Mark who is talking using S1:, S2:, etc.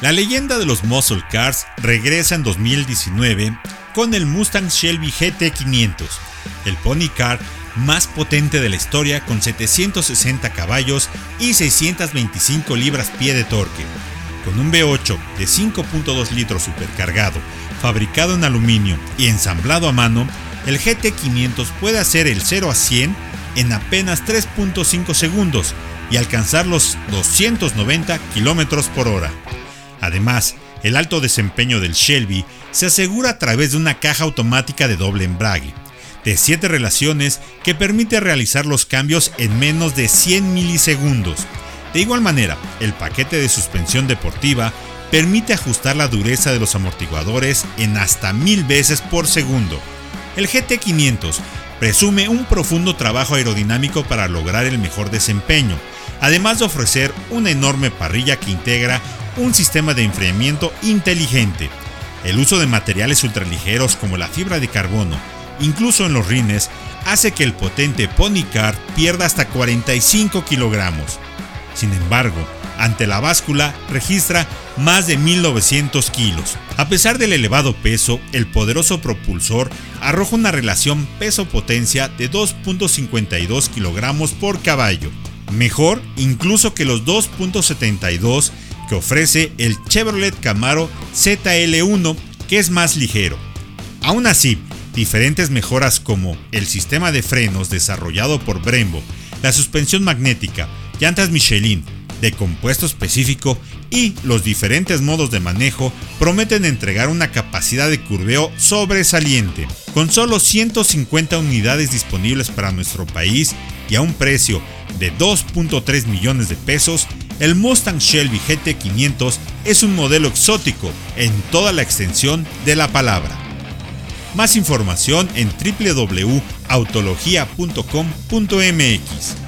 S1: La leyenda de los muscle cars regresa en 2019 con el Mustang Shelby GT500, el pony car más potente de la historia con 760 caballos y 625 libras-pie de torque. Con un V8 de 5.2 litros supercargado, fabricado en aluminio y ensamblado a mano, el GT500 puede hacer el 0 a 100 en apenas 3.5 segundos y alcanzar los 290 km por hora. Además, el alto desempeño del Shelby se asegura a través de una caja automática de doble embrague, de 7 relaciones que permite realizar los cambios en menos de 100 milisegundos. De igual manera, el paquete de suspensión deportiva permite ajustar la dureza de los amortiguadores en hasta mil veces por segundo. El GT500 presume un profundo trabajo aerodinámico para lograr el mejor desempeño, además de ofrecer una enorme parrilla que integra un sistema de enfriamiento inteligente. El uso de materiales ultraligeros como la fibra de carbono, incluso en los rines, hace que el potente Pony Car pierda hasta 45 kilogramos. Sin embargo, ante la báscula registra más de 1900 kilos. A pesar del elevado peso, el poderoso propulsor arroja una relación peso-potencia de 2.52 kilogramos por caballo, mejor incluso que los 2.72 que ofrece el Chevrolet Camaro ZL1 que es más ligero. Aún así, diferentes mejoras como el sistema de frenos desarrollado por Brembo, la suspensión magnética, llantas Michelin, de compuesto específico y los diferentes modos de manejo prometen entregar una capacidad de curveo sobresaliente. Con solo 150 unidades disponibles para nuestro país y a un precio de 2.3 millones de pesos, el Mustang Shelby GT500 es un modelo exótico en toda la extensión de la palabra. Más información en www.autologia.com.mx.